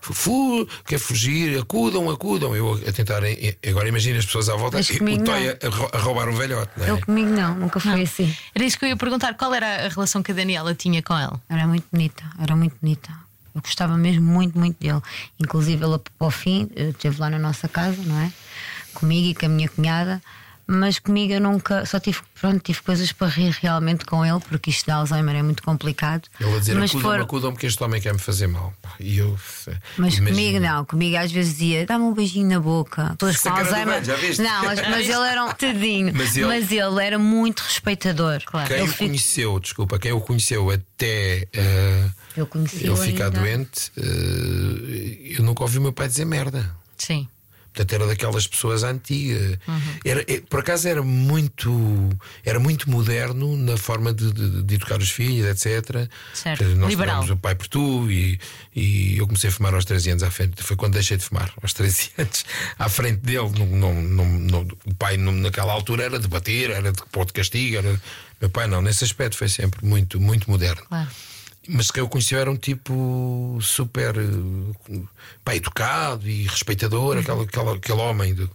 B: Fu, quer fugir, acudam, acudam. Eu a tentar. Agora imagina as pessoas à volta,
A: Mas
B: e o Toy
A: não.
B: a, a rou- a roubar um velhote, não é?
A: Ele comigo não, nunca foi assim.
D: Era isso que eu ia perguntar: qual era a relação que a Daniela tinha com ele?
A: Era muito bonita, era muito bonita. Eu gostava mesmo muito, muito dele. Inclusive, ele, ao fim, eh, esteve lá na nossa casa, não é? Comigo e com a minha cunhada. Mas comigo eu nunca, só tive, pronto, tive coisas para rir realmente com ele, porque isto de Alzheimer é muito complicado.
B: Ele a dizer
A: mas
B: acudam,
A: for-
B: acudam, porque este homem quer me fazer mal. E eu.
A: Mas
B: imagino.
A: comigo não, comigo às vezes dizia, dá-me um beijinho na boca. Pessoas com Alzheimer.
B: bem, já viste?
A: Não, mas, mas ele era um tadinho.
B: Mas
A: Mas
B: ele-
A: ele... era muito respeitador.
D: Claro.
B: Quem
A: Ele
B: o
A: fica-
B: conheceu, desculpa, quem o conheceu até eh,
A: Eu conheci
B: ele ficar
A: ainda.
B: doente, eh, eu nunca ouvi o meu pai dizer merda.
D: Sim.
B: Portanto, era daquelas pessoas antigas.
A: Uhum.
B: Era, eh, por acaso era muito, era muito moderno na forma de, de- de educar os filhos, etc.
D: Certo.
B: Portanto, Nós
D: Liberal.
B: o pai por tu e, e eu comecei a fumar aos 13 anos à frente. Foi quando deixei de fumar, aos 13 anos, à frente dele. Não, não, não, o pai, naquela altura, era de bater, era de pôr de castigo. Era... Meu pai, não, nesse aspecto foi sempre muito, muito moderno.
D: Claro.
B: Mas que eu conheci era um tipo super eh, pá, educado e respeitador, aquele, aquele, aquele homem. do-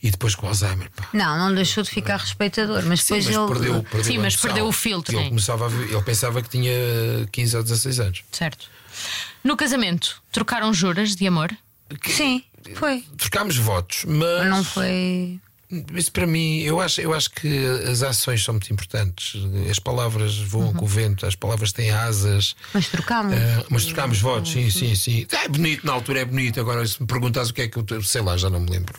B: e depois com Alzheimer. Pá.
A: Não, não deixou de ficar respeitador, mas
B: Sim,
A: depois
B: mas
A: ele.
B: perdeu, perdeu
D: Sim,
B: a
D: mas perdeu o filtro,
B: Ele, começava a ele pensava que tinha 15 ou 16 anos.
D: Certo. No casamento, trocaram juras de amor?
A: Sim, Foi.
B: trocámos votos, mas.
A: Não foi.
B: Isso para mim, eu acho, eu acho que as ações são muito importantes. As palavras voam com o vento, as palavras têm asas.
A: Mas trocámos.
B: Eh, mas trocámos votos, sim, sim, sim. É bonito, na altura é bonito. Agora, se me perguntas o que é que eu. Sei lá, já não me lembro.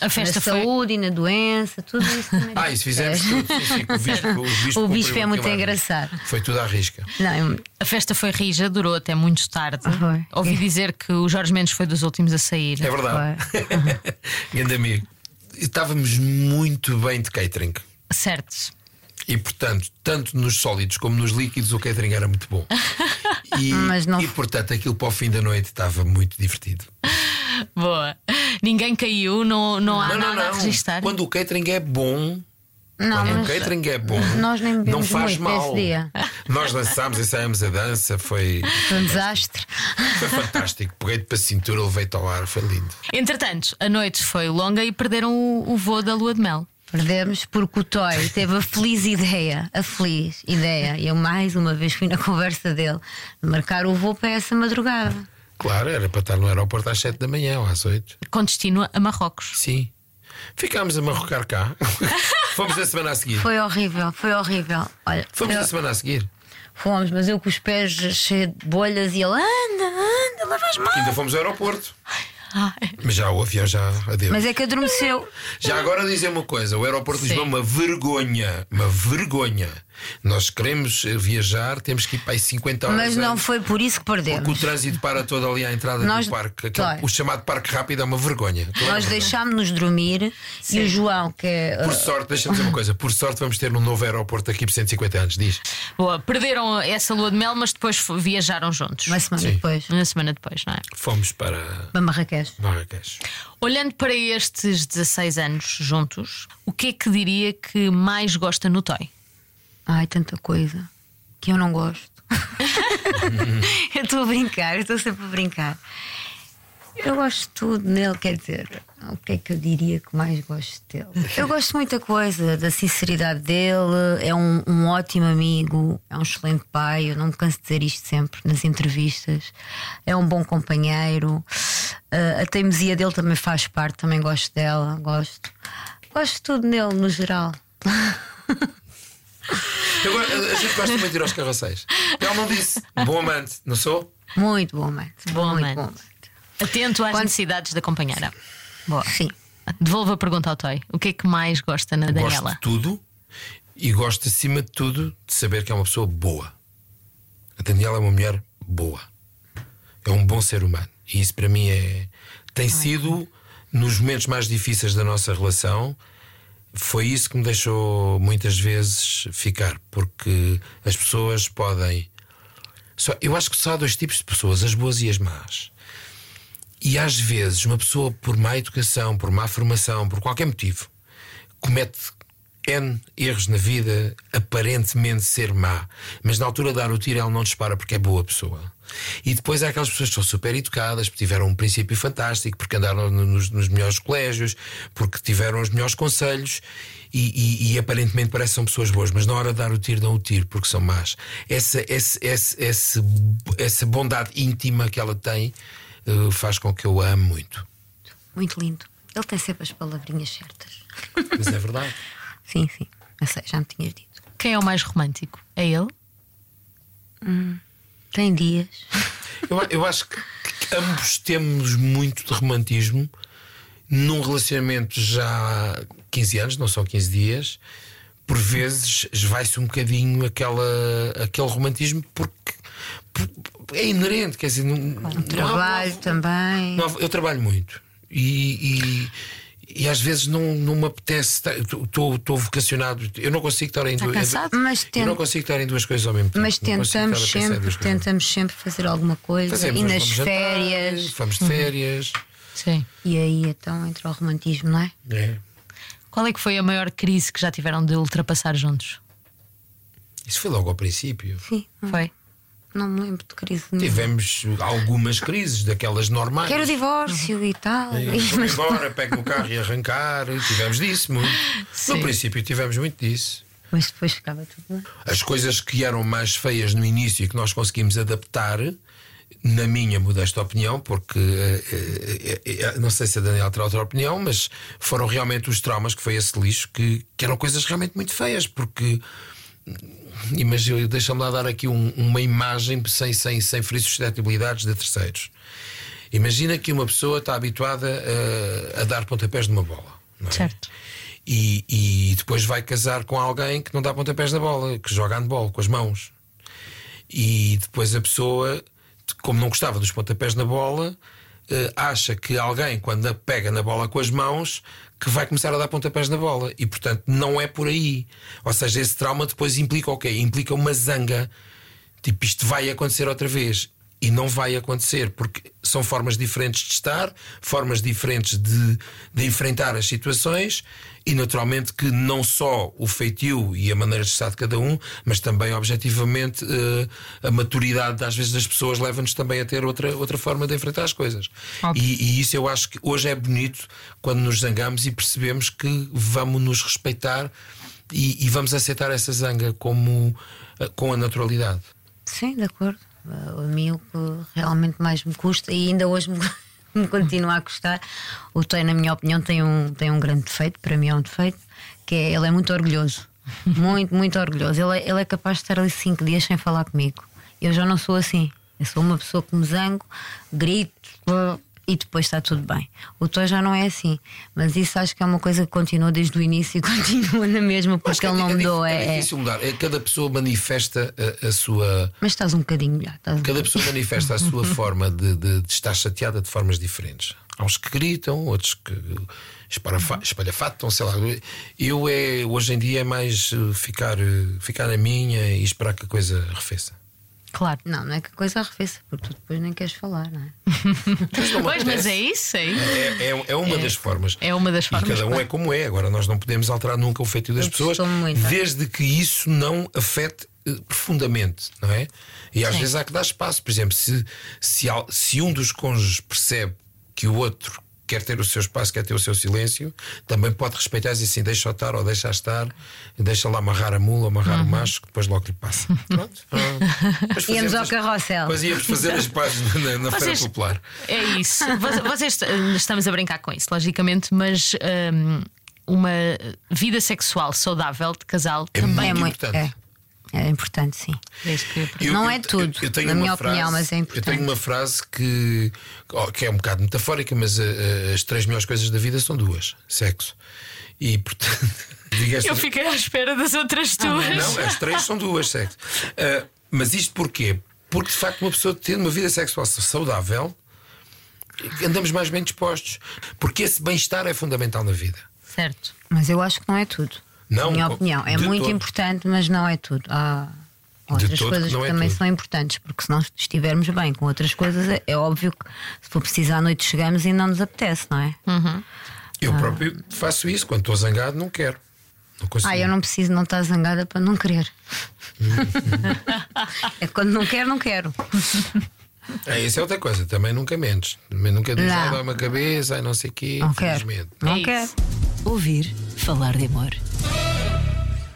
D: A festa
A: na
D: foi-
A: saúde e na doença, tudo isso também.
B: Ah, isso fizemos tudo. Sim, o bispo, o bispo,
A: O bispo é muito engraçado.
B: Foi tudo à risca.
A: Não,
D: A festa foi rija, durou até muito tarde.
A: Foi.
D: Ouvi dizer que o Jorge Mendes foi dos últimos a sair.
B: É verdade. Grande amigo. Estávamos muito bem de catering.
D: Certo.
B: E portanto, tanto nos sólidos como nos líquidos, o catering era muito bom. E,
A: Mas não-
B: e portanto, aquilo para o fim da noite estava muito divertido.
D: Boa. Ninguém caiu, não, não há
B: não, não,
D: nada a
B: não.
D: registrar.
B: Quando o catering é bom.
A: não,
B: quando o catering é bom,
A: nós nem
B: não faz mal.
A: dia.
B: Nós dançámos, ensaiámos a dança, foi,
A: foi um desastre.
B: foi fantástico. Peguei-te para a cintura, levei-te ao ar, foi lindo.
D: Entretanto, a noite foi longa e perderam o, o voo da lua de mel.
A: Perdemos porque o Toy teve a feliz ideia, a feliz ideia, e eu mais uma vez fui na conversa dele, de marcar o voo para essa madrugada.
B: Claro, era para estar no aeroporto às 7 da manhã ou às 8.
D: Com destino a Marrocos.
B: Sim. Ficámos a marrocar cá. Fomos a semana a seguir.
A: Foi horrível, foi horrível. Olha,
B: Fomos
A: eu-
B: a semana a seguir.
A: Fomos, mas eu com os pés cheios de bolhas e ele anda, anda, levas mal.
B: Ainda fomos ao aeroporto. Mas já o avião já adeus.
A: Mas é que adormeceu.
B: Já agora dizer uma coisa: o aeroporto de. Lisboa é uma vergonha. Uma vergonha. Nós queremos eh, viajar, temos que ir para aí 50 horas.
A: Mas não
B: antes,
A: foi por isso que
B: Porque o
A: perdemos.
B: trânsito para todo ali à entrada
A: Nós-
B: do parque. Aquele-
A: Claro.
B: o chamado parque rápido é uma vergonha.
A: Nós deixámos-nos dormir e o João, que é.
B: Por sorte, deixa-me dizer uma coisa: por sorte, vamos ter um novo aeroporto aqui por 150 anos. Diz.
D: Boa, perderam essa lua de mel, mas depois viajaram juntos.
A: uma semana
B: Sim.
A: depois,
D: Uma semana depois, não é?
B: Fomos para
A: para Marrakech.
B: Marrakech.
D: Olhando para estes 16 anos juntos, o que é que diria que mais gosta no Toy?
A: Ai, tanta coisa que eu não gosto. eu estou a brincar, estou sempre a brincar. Eu gosto de tudo nele, quer dizer, o que é que eu diria que mais gosto dele? Eu gosto de muita coisa, da sinceridade dele, é um, um ótimo amigo, é um excelente pai, eu não me canso de dizer isto sempre nas entrevistas, é um bom companheiro, Ah, a teimosia dele também faz parte, também gosto dela, gosto. Gosto de tudo nele, no geral.
B: Eu go- a gente gosta muito de ir aos carroceiros. Ele não disse. Bom amante, não sou?
A: Muito bom amante.
D: Bom
A: muito
D: amante.
A: bom amante.
D: Atento às
A: Quando-
D: necessidades da companheira. Boa.
A: Sim.
D: Devolvo a pergunta ao Toy. O que é que mais gosta na
B: Gosto
D: Daniela?
B: de tudo e gosto, acima de tudo, de saber que é uma pessoa boa. A Daniela é uma mulher boa. É um bom ser humano. E isso para mim é. Tem sido, nos momentos mais difíceis da nossa relação, foi isso que me deixou muitas vezes ficar. Porque as pessoas podem. Só, eu acho que só há dois tipos de pessoas, as boas e as más. E às vezes, uma pessoa, por má educação, por má formação, por qualquer motivo, comete N erros na vida, aparentemente ser má, mas na altura de dar o tiro ela não dispara porque é boa pessoa. E depois há aquelas pessoas que são super educadas, porque tiveram um princípio fantástico, porque andaram no- nos, nos melhores colégios, porque tiveram os melhores conselhos e, e- e aparentemente parecem são pessoas boas, mas na hora de dar o tiro, dão o tiro porque são más. Essa, esse- esse- essa bondade íntima que ela tem eh, faz com que eu a ame muito.
A: Muito lindo. Ele tem sempre as palavrinhas certas.
B: Mas é verdade.
A: Sim, sim. Eu sei, já me tinhas dito.
D: Quem é o mais romântico? É ele?
A: Tem dias.
B: Eu, eu acho que ambos temos muito de romantismo num relacionamento já há 15 anos, não são 15 dias. Por vezes esvai-se um bocadinho aquela, aquele romantismo porque, porque é inerente, quer dizer, não, não há-
A: Trabalho também.
B: não há- eu trabalho muito e, e, e às vezes não, não me apetece. Estou vocacionado, eu não consigo estar em
D: Está
B: duas.
D: cansado?
A: Mas,
B: Eu
A: ten-
B: não consigo estar em duas coisas ao mesmo tempo.
A: mas tentamos sempre, tentamos sempre fazer alguma coisa.
B: Fazemos,
A: e nas
B: vamos jantar,
A: férias.
B: Vamos de férias.
D: Sim.
A: E aí então entra o romantismo, não é?
B: É.
D: Qual é que foi a maior crise que já tiveram de ultrapassar juntos?
B: Isso foi logo ao princípio.
A: Sim.
D: Foi?
A: Não me lembro de crise nenhuma.
B: Tivemos algumas crises, daquelas normais.
A: Quero o divórcio e tal.
B: E vou
A: mas-
B: embora, pego no carro e arrancar. Tivemos disso muito.
D: Sim.
B: No princípio tivemos muito disso.
A: Mas depois ficava tudo bem.
B: As coisas que eram mais feias no início e que nós conseguimos adaptar na minha modesta opinião, porque eh, eh, eh, não sei se a Daniela terá outra opinião, mas foram realmente os traumas que foi esse lixo que, que eram coisas realmente muito feias, porque imagina, deixa-me lá dar aqui um- uma imagem sem, sem, sem ferir suscetibilidades de terceiros. Imagina que uma pessoa está habituada a, a dar pontapés numa bola. não é?
D: Certo.
B: E, e depois vai casar com alguém que não dá pontapés na bola, que joga handball com as mãos. E depois a pessoa, como não gostava dos pontapés na bola, eh, acha que alguém, quando pega na bola com as mãos, que vai começar a dar pontapés na bola. E portanto não é por aí. Ou seja, esse trauma depois implica o quê? Implica uma zanga. Tipo, isto vai acontecer outra vez. E não vai acontecer, porque são formas diferentes de estar, formas diferentes de, de enfrentar as situações, e naturalmente que não só o feitio e a maneira de estar de cada um, mas também, objetivamente, eh, a maturidade às vezes das pessoas leva-nos também a ter outra, outra forma de enfrentar as coisas.
D: Óbvio.
B: E, e isso eu acho que hoje é bonito quando nos zangamos e percebemos que vamos nos respeitar e, e vamos aceitar essa zanga como, eh, com a naturalidade.
A: Sim, de acordo. A mim o que realmente mais me custa e ainda hoje me, me continua a custar. O Toy, na minha opinião, tem um, tem um grande defeito, para mim é um defeito, que é ele é muito orgulhoso. Muito, muito orgulhoso. Ele é, ele é capaz de estar ali cinco dias sem falar comigo. Eu já não sou assim. Eu sou uma pessoa que me zango, grito e depois está tudo bem. O Toy já não é assim. Mas isso acho que é uma coisa que continua desde o início e continua na mesma, porque
B: que
A: ele não
B: é,
A: mudou. É,
B: é
A: é-
B: difícil mudar. É, Cada pessoa manifesta a, a sua.
A: Mas estás um bocadinho melhor. estás um
B: Cada pessoa manifesta a sua forma de, de- de estar chateada de formas diferentes. Há uns que gritam, outros que esparafa- espalhafatam, sei lá. Eu é hoje em dia é mais eh, ficar, eh, ficar na minha e esperar que a coisa arrefeça.
D: Claro.
A: Não, não é que a coisa arrefeça, porque tu depois nem queres falar, não é?
B: Mas não
D: Pois, mas é isso, é isso.
B: É, é- é uma das formas.
D: é uma das
B: E
D: formas,
B: cada um
D: claro.
B: é como é. Agora, nós não podemos alterar nunca o feitio das
A: Eu
B: pessoas,
A: muito.
B: desde que isso não afete eh, profundamente, não é? E às
D: Sim.
B: vezes há que dar espaço. Por exemplo, se, se, se um dos cônjuges percebe que o outro quer ter o seu espaço, quer ter o seu silêncio, também pode respeitar e assim: deixa estar ou deixa estar, deixa lá amarrar a mula, amarrar
D: Uhum.
B: o macho, que depois logo lhe passa. Pronto. Pronto. Depois
A: Íamos ao carrossel.
B: Depois íamos fazer as pazes na, na Feira Popular.
D: É isso. Vo- Vocês eh, estamos a brincar com isso, logicamente, mas hum, uma vida sexual saudável de casal
B: É
D: também
B: muito
A: é
B: importante.
A: É, é importante, sim.
D: eu.
B: Eu-
A: Não
B: eu-
A: é tudo,
B: eu tenho
A: na minha
B: frase-
A: opinião, mas é
B: Eu
A: importante.
B: tenho uma frase que, que é um bocado metafórica, mas eh, as três melhores coisas da vida são duas: sexo. E portanto.
D: Eu fiquei à espera das outras duas.
B: Não, as três são duas, sexo. Ah, mas isto porquê? Porque de facto uma pessoa tendo uma vida sexual saudável, andamos mais bem dispostos. Porque esse bem-estar é fundamental na vida.
D: Certo.
A: Mas eu acho que não é tudo.
B: Não,
A: na minha opinião. É muito
B: todo.
A: importante, mas não é tudo. Há outras coisas
B: que
A: que
B: é
A: também
B: tudo.
A: são importantes, porque se não estivermos bem com outras coisas, é, é óbvio que se for preciso à noite chegamos e não nos apetece, não é?
B: Eu próprio faço isso. Quando estou zangado, não quero. Não.
A: Ah, eu não preciso não estar zangada para não querer. é quando não quero, não quero.
B: É, isso é outra coisa, também nunca mentes. Também nunca dizes,
A: Não.
B: ai, dá uma cabeça, ai, não sei o quê.
A: Não quero.
B: Infelizmente.
A: Não
D: É
A: quero.
E: Ouvir falar de amor.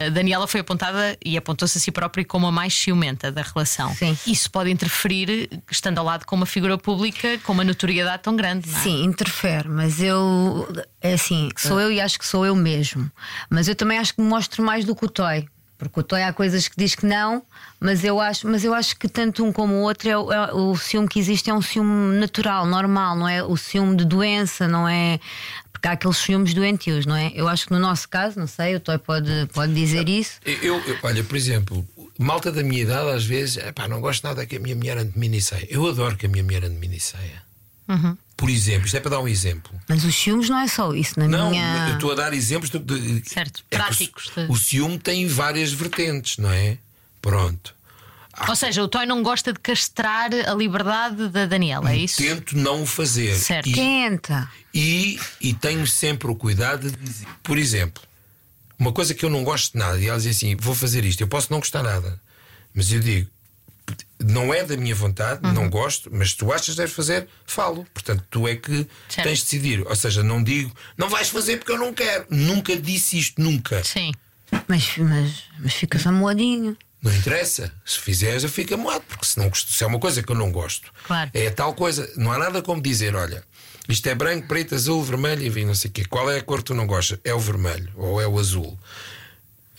D: A Daniela foi apontada e apontou-se a si própria como a mais ciumenta da relação.
A: Sim.
D: Isso pode interferir estando ao lado com uma figura pública com uma notoriedade tão grande, não é?
A: Sim, interfere, mas eu é assim, sou eu e acho que sou eu mesmo. Mas eu também acho que me mostro mais do que o Toy. Porque o Toy há coisas que diz que não, mas eu acho, mas eu acho que tanto um como o outro é, o- é- o ciúme que existe é um ciúme natural, normal, não é o ciúme de doença, não é porque há aqueles ciúmes doentios, não é? Eu acho que no nosso caso, não sei, o Toy pode, pode dizer isso.
B: Eu, eu- olha, por exemplo, malta da minha idade, às vezes, não gosto nada que a minha mulher ande de minisseia. Eu adoro que a minha mulher ande de minisseia.
A: Uhum.
B: Por exemplo, isto é para dar um exemplo.
A: Mas os ciúmes não é só isso, na
B: Não,
A: minha.
B: eu estou a dar exemplos de, de-
D: Certo,
B: é o-
D: práticos de-
B: O, ciúme tem várias vertentes, não é? Pronto.
D: Ou seja, o Toy não gosta de castrar a liberdade da Daniela, é isso?
B: Tento não o fazer.
D: Certo.
B: E,
A: Tenta.
B: e, e tenho sempre o cuidado de dizer. Por exemplo, uma coisa que eu não gosto de nada, e ela diz assim: vou fazer isto, eu posso não gostar nada, mas eu digo. Não é da minha vontade,
D: Uhum.
B: não gosto, mas tu achas que deves fazer, falo. Portanto, tu é que
D: Certo.
B: tens de decidir. Ou seja, não digo, não vais fazer porque eu não quero. Nunca disse isto, nunca.
D: Sim.
A: Mas, mas, mas ficas amoadinho.
B: Não interessa. Se fizeres, eu fico amoado, porque se, não, gosto- se é uma coisa que eu não gosto,
D: Claro.
B: é tal coisa. Não há nada como dizer: olha, isto é branco, preto, azul, vermelho, enfim, não sei o quê. Qual é a cor que tu não gostas? É o vermelho ou é o azul.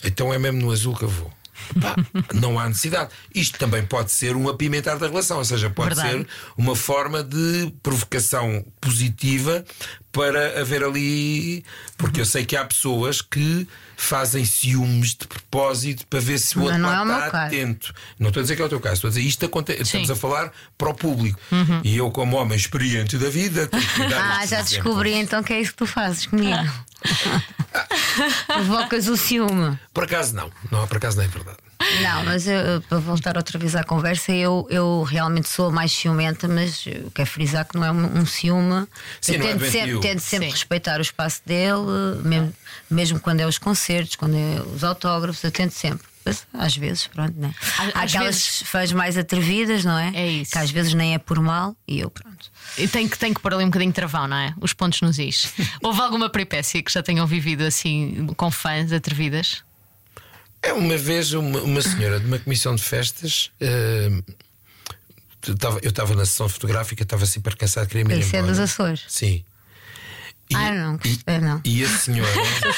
B: Então é mesmo no azul que eu vou. Pá, não há necessidade. Isto também pode ser um apimentar da relação, ou seja, pode
D: Verdade.
B: ser uma forma de provocação positiva para haver ali. Porque eu sei que há pessoas que fazem ciúmes de propósito para ver se o outro
A: não é
B: está atento. Não estou a dizer que é o teu caso, estou a dizer isto acontece. Estamos a falar para o público. E eu, como homem experiente da vida, tenho que dar
A: Ah, já
B: exemplos.
A: descobri então que é isso que tu fazes comigo. Provocas o ciúme.
B: Por acaso não, não, por acaso não é verdade.
A: Não, mas eu, para voltar outra vez à conversa, eu, eu realmente sou mais ciumenta, mas quero frisar que não é um, um ciúme.
B: Sim,
A: eu
B: é
A: tento,
B: doentio.
A: sempre, tento sempre
D: Sim.
A: respeitar o espaço dele, mesmo, mesmo quando é os concertos, quando é os autógrafos, eu tento sempre. Mas, às vezes, pronto, né?
D: Às-
A: Há
D: às
A: aquelas
D: vezes-
A: fãs mais atrevidas, não é?
D: É isso.
A: Que às vezes nem é por mal e eu, pronto.
D: E tem que, tem que pôr ali um bocadinho de travão, não é? Os pontos nos is. Houve alguma peripécia que já tenham vivido assim com fãs atrevidas?
B: É uma vez uma, uma senhora de uma comissão de festas. estava- eu estava na sessão fotográfica, estava super cansado, queria me ir
A: Isso é
B: embora.
A: dos Açores.
B: Sim. E,
A: Ah, não,
B: e,
A: é, não.
B: e a senhora.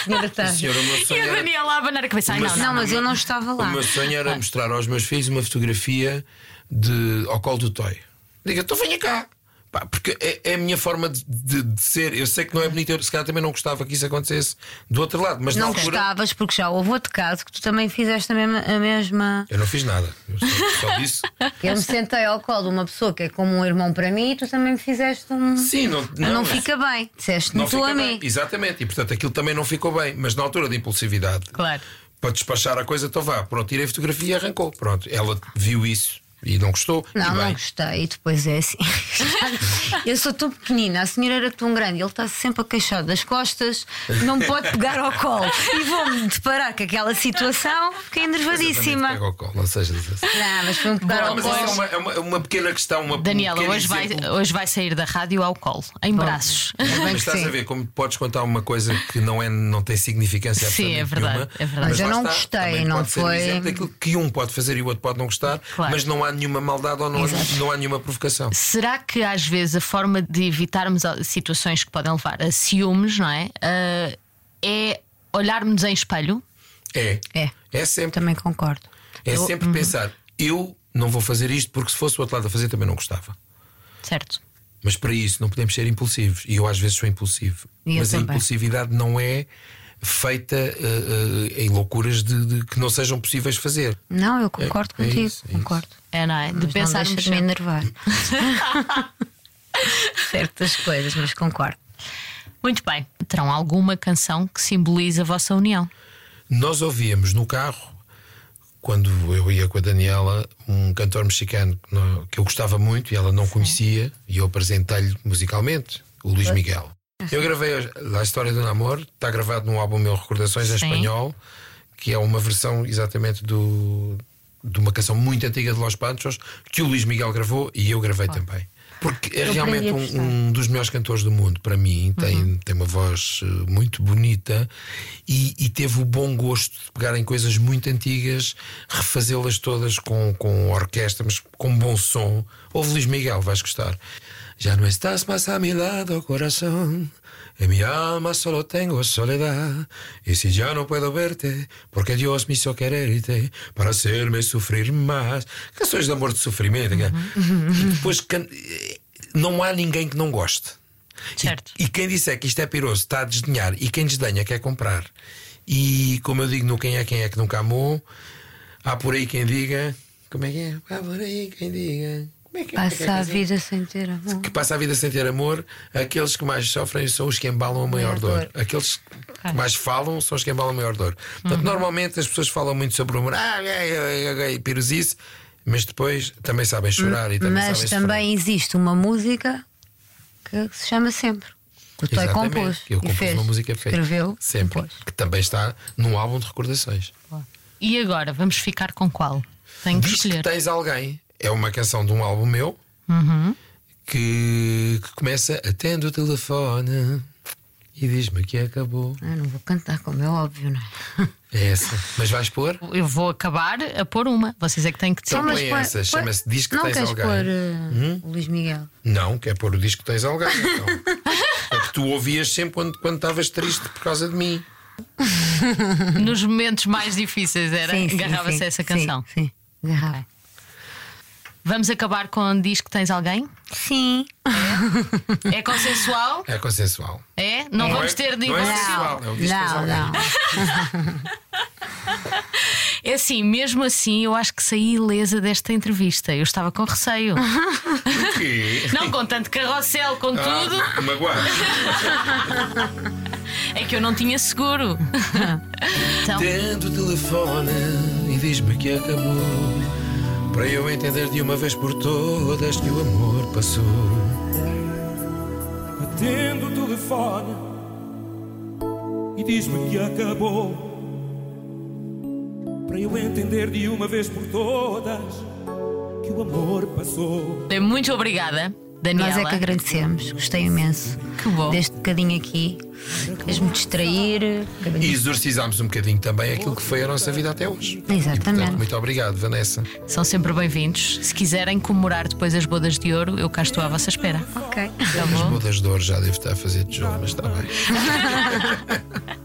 A: senhora está-
B: a senhora, o meu
D: E a
B: era,
D: Daniela a abanar a cabeça. Ai, não,
B: Mas-
D: não.
A: Não, mas eu não estava
B: o
A: lá.
B: meu sonho era mostrar aos meus filhos uma fotografia de, ao colo do Toy. Diga, então venha cá. Pá, porque é, é a minha forma de, de- de ser. Eu sei que não é bonito, eu se calhar também não gostava que isso acontecesse do outro lado, mas
A: Não
B: altura.
A: gostavas, porque já houve outro caso que tu também fizeste a mesma. A mesma...
B: Eu não fiz nada. Eu só, só disse.
A: Eu me sentei ao colo de uma pessoa que é como um irmão para mim e tu também me fizeste um.
B: Sim, não,
A: Não,
B: não,
A: fica bem. Disseste-me
B: Não
A: tu a mim.
B: Exatamente, e portanto aquilo também não ficou bem, mas na altura de impulsividade,
D: Claro.
B: para despachar a coisa, então vá, pronto, tirei a fotografia e arrancou. Pronto, ela viu isso e não gostou.
A: Não,
B: e
A: não gostei. E depois é assim. eu sou tão pequenina, a senhora era tão grande, ele está sempre a queixar das costas, não me pode pegar ao colo. E vou-me deparar com aquela situação, fiquei enervadíssima.
B: pega ao colo, ou seja,
A: Não, mas foi-me pegar
B: Não,
A: ao
B: mas isso é
A: colo.
B: uma, é uma, é uma pequena questão. Uma, um
D: Daniela, hoje vai, hoje vai sair da rádio ao colo, em braços.
A: Bem
B: Mas estás
A: sim.
B: a ver como podes contar uma coisa que não, é, não tem significância
D: Sim, é verdade,
B: nenhuma,
D: é verdade.
A: Mas eu não
B: está,
A: gostei, não
B: um
A: foi-
B: daquilo que um pode fazer e o outro pode não gostar,
D: Claro.
B: mas não há nenhuma maldade ou não, há, não há nenhuma provocação.
D: Será que às vezes a forma de evitarmos situações que podem levar a ciúmes, não é? Ah, é olharmos em espelho?
B: É.
A: É,
B: É sempre.
A: também concordo.
B: É
A: Eu-
B: sempre pensar, eu não vou fazer isto porque se fosse o outro lado a fazer também não gostava.
D: Certo.
B: Mas para isso não podemos ser impulsivos. E eu às vezes sou impulsivo.
A: E
B: Mas a impulsividade não é feita eh, eh, em loucuras de, de que não sejam possíveis fazer.
A: Não, eu concordo
B: É- é
A: contigo.
B: isso, é isso.
A: concordo.
D: É, não é? De
A: Mas
D: pensar
A: não de me enervar. Certas coisas, mas concordo.
D: Muito bem. Terão alguma canção que simbolize a vossa união?
B: Nós ouvíamos no carro, quando eu ia com a Daniela, um cantor mexicano que eu gostava muito e ela não conhecia, e eu apresentei-lhe musicalmente, o Luís Miguel. Eu gravei a, a história do namoro, está gravado num álbum meu Recordações em
D: Sim.
B: espanhol, que é uma versão exatamente do, de uma canção muito antiga de Los Panchos, que o Luís Miguel gravou e eu gravei também. Porque é
A: Eu
B: realmente um, um dos melhores cantores do mundo, para mim. Tem,
A: Uhum.
B: tem uma voz eh, muito bonita e, e teve o bom gosto de pegar em coisas muito antigas, refazê-las todas com, com orquestra, mas com bom som. Ouve Luís Miguel, vais gostar. Já não estás mais a mi lado, corazón. En mi alma solo tengo soledad. Y si ya no puedo verte, porque Dios me hizo quererte para hacerme sufrir más. Canções de amor de sofrimento. cara. E depois can- não há ninguém que não goste.
D: Certo.
B: E, e quem disser que isto é piroso está a desdenhar e quem desdenha quer comprar. E como eu digo no Quem é Quem é que nunca amou, há por aí quem diga. Como é que é? Há por aí quem diga. Como é que é? É que é
A: Passa a
B: que
A: vida sem ter amor.
B: que passa a vida sem ter amor, aqueles que mais sofrem são os que embalam a maior dor. Aqueles que mais falam são os que embalam a maior dor. Portanto,
A: Uhum.
B: normalmente as pessoas falam muito sobre o amor, ah, é, é, é, é, pirosice, mas depois também sabem chorar e também
A: Mas também existe uma música que se chama Sempre. Que o Toy compôs.
B: que eu
A: e
B: compus
A: fez.
B: uma música feita
A: Escreveu,
B: sempre,
A: compôs.
B: que também está num álbum de recordações.
D: E agora, vamos ficar com qual? Tenho que
B: Diz que
D: escolher.
B: tens alguém, é uma canção de um álbum meu
A: Uhum.
B: que, que começa Atendo o telefone e diz-me que acabou.
A: Eu não vou cantar, como é óbvio, não é?
B: É essa. Mas vais pôr?
D: Eu vou acabar a pôr uma. Vocês é que têm que
B: Então
D: decidir.
B: põe essa, chama-se Diz que
A: não
B: tens
A: queres
B: alguém. Hum?
A: pôr uh, o Luís Miguel?
B: Não, quer pôr o disco que tens alguém. Então. É que tu ouvias sempre quando quando estavas triste por causa de mim.
D: Nos momentos mais difíceis era
A: Sim, sim,
D: agarrava-se
A: sim,
D: a essa
A: sim,
D: canção.
A: Sim, agarrava.
D: Vamos acabar com Diz que tens alguém?
A: Sim.
D: É consensual?
B: É consensual.
D: É? Não,
B: Não
D: vamos
B: é-
D: ter
B: não é é o
A: Não,
B: alguém.
A: não.
D: É assim, mesmo assim, eu acho que saí ilesa desta entrevista. Eu estava com receio.
B: Quê?
D: Não com tanto carrossel, com tudo,
B: Ah, magoado.
D: é que eu não tinha seguro. Então,
B: Tendo o telefone e diz-me que acabou. Para eu entender de uma vez por todas que o amor passou.
F: Atendo o telefone e diz-me que acabou. Para eu entender de uma vez por todas que o amor passou.
D: muito obrigada, Daniela.
A: Nós é que agradecemos, gostei imenso.
D: Que bom.
A: Deste bocadinho aqui, queres-me distrair.
B: E exorcizámos um bocadinho também aquilo que foi a nossa vida até hoje. E,
A: Exatamente.
B: portanto, muito obrigado, Vanessa.
D: São sempre bem-vindos. Se quiserem comemorar depois as bodas de ouro, eu cá estou à vossa espera.
A: Ok.
D: Tá
B: As bodas de ouro já devo estar a fazer tijolo, mas está bem.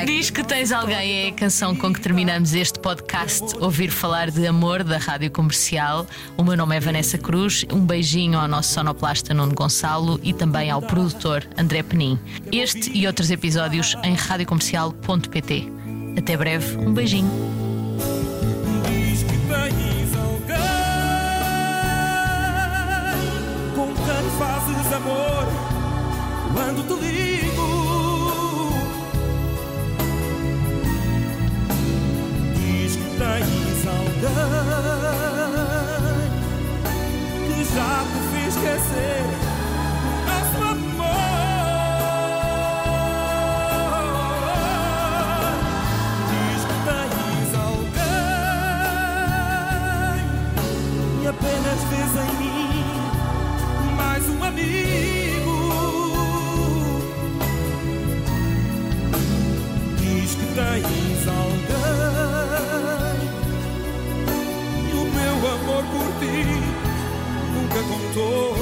D: Diz que tens alguém é a canção com que terminamos este podcast Ouvir Falar de Amor da Rádio Comercial. O meu nome é Vanessa Cruz. Um beijinho ao nosso sonoplasta Nuno Gonçalo e também ao produtor André Penin. Este e outros episódios em radiocomercial.pt. Até breve, um beijinho.
F: Diz que tens alguém com quem fazes amor quando te ligo. Tens alguém que já te fez esquecer nosso amor. Diz que tens alguém e apenas vês em mim mais um amigo. Diz que tens amor por ti nunca contou.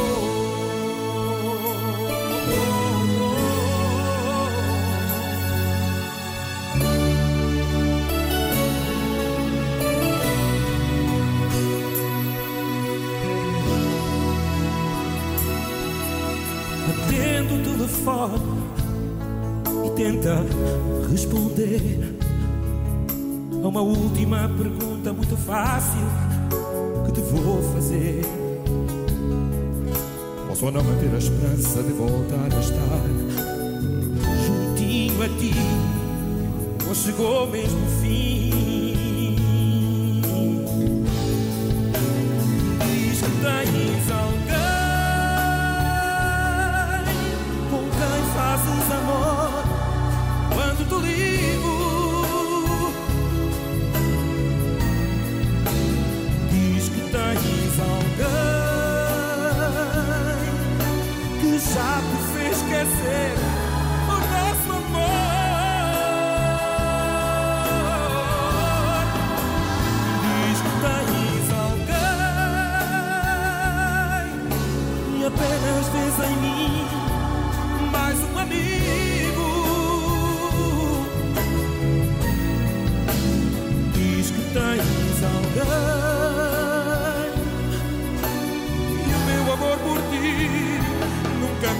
F: Atendo o telefone e tenta responder a uma última pergunta muito fácil vou fazer. Posso ou não manter a esperança de voltar a estar juntinho a ti? Ou chegou mesmo o fim?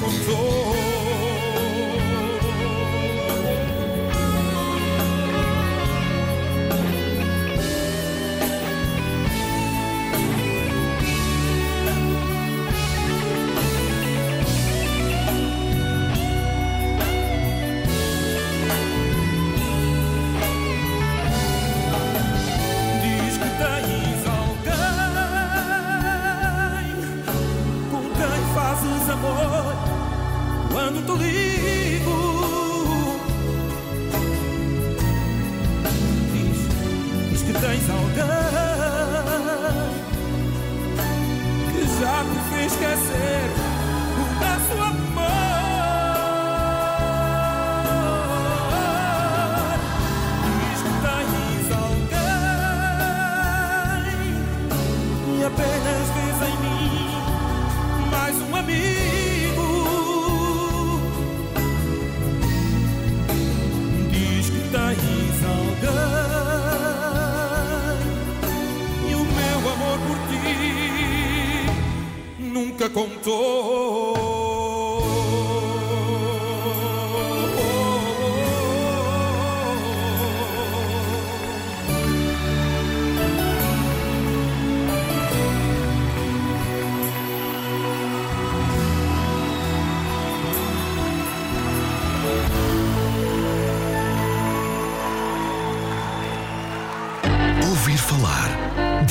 F: Nunca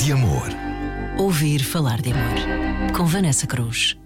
C: de amor.
E: Ouvir falar de amor. Com Vanessa Cruz.